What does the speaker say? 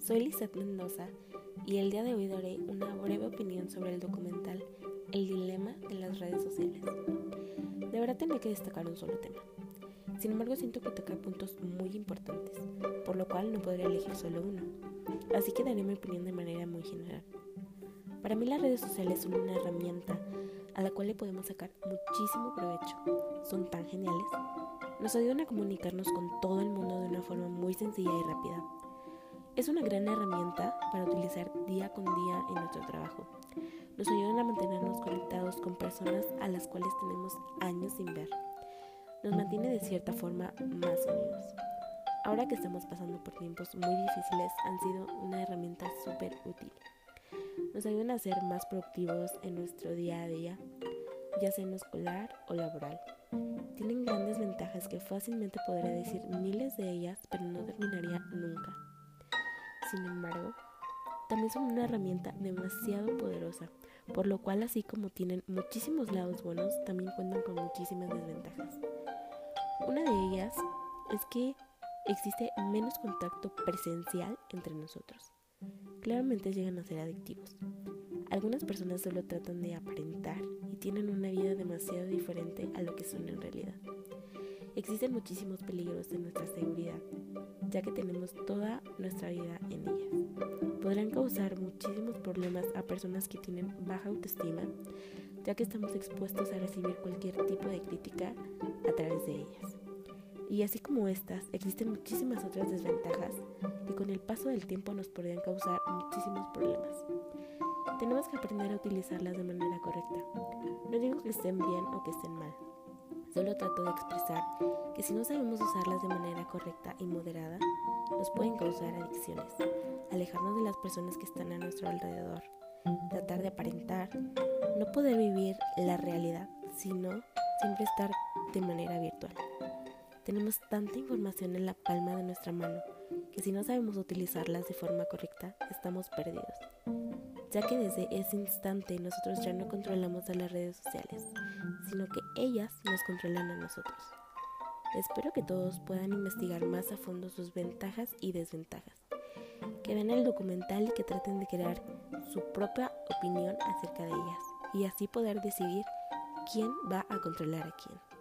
Soy Lizeth Mendoza y el día de hoy daré una breve opinión sobre el documental El dilema de las redes sociales. Deberá tener que destacar un solo tema. Sin embargo, siento que toca puntos muy importantes, por lo cual no podría elegir solo uno. Así que daré mi opinión de manera muy general. Para mí las redes sociales son una herramienta a la cual le podemos sacar muchísimo provecho. Son tan geniales. Nos ayudan a comunicarnos con todo el mundo de una forma muy sencilla y rápida es una gran herramienta para utilizar día con día en nuestro trabajo. Nos ayudan a mantenernos conectados con personas a las cuales tenemos años sin ver. Nos mantiene de cierta forma más unidos. Ahora que estamos pasando por tiempos muy difíciles, han sido una herramienta súper útil. Nos ayudan a ser más productivos en nuestro día a día, ya sea en escolar o laboral. Tienen grandes ventajas que fácilmente podría decir miles de ellas, pero no terminaría nunca. Sin embargo, también son una herramienta demasiado poderosa, por lo cual así como tienen muchísimos lados buenos, también cuentan con muchísimas desventajas. Una de ellas es que existe menos contacto presencial entre nosotros. Claramente llegan a ser adictivos. Algunas personas solo tratan de aparentar y tienen una vida demasiado diferente a lo que son en realidad. Existen muchísimos peligros en nuestra seguridad, ya que tenemos toda nuestra vida en ellas. Podrán causar muchísimos problemas a personas que tienen baja autoestima, ya que estamos expuestos a recibir cualquier tipo de crítica a través de ellas. Y así como estas, existen muchísimas otras desventajas con el paso del tiempo nos podrían causar muchísimos problemas. Tenemos que aprender a utilizarlas de manera correcta. No digo que estén bien o que estén mal, Solo trato de expresar que si no sabemos usarlas de manera correcta y moderada, nos pueden causar adicciones, alejarnos de las personas que están a nuestro alrededor, tratar de aparentar, no poder vivir la realidad, sino siempre estar de manera virtual. Tenemos tanta información en la palma de nuestra mano que si no sabemos utilizarlas de forma correcta, estamos perdidos, ya que desde ese instante nosotros ya no controlamos a las redes sociales, sino que ellas nos controlan a nosotros. Espero que todos puedan investigar más a fondo sus ventajas y desventajas, que vean el documental y que traten de crear su propia opinión acerca de ellas y así poder decidir quién va a controlar a quién.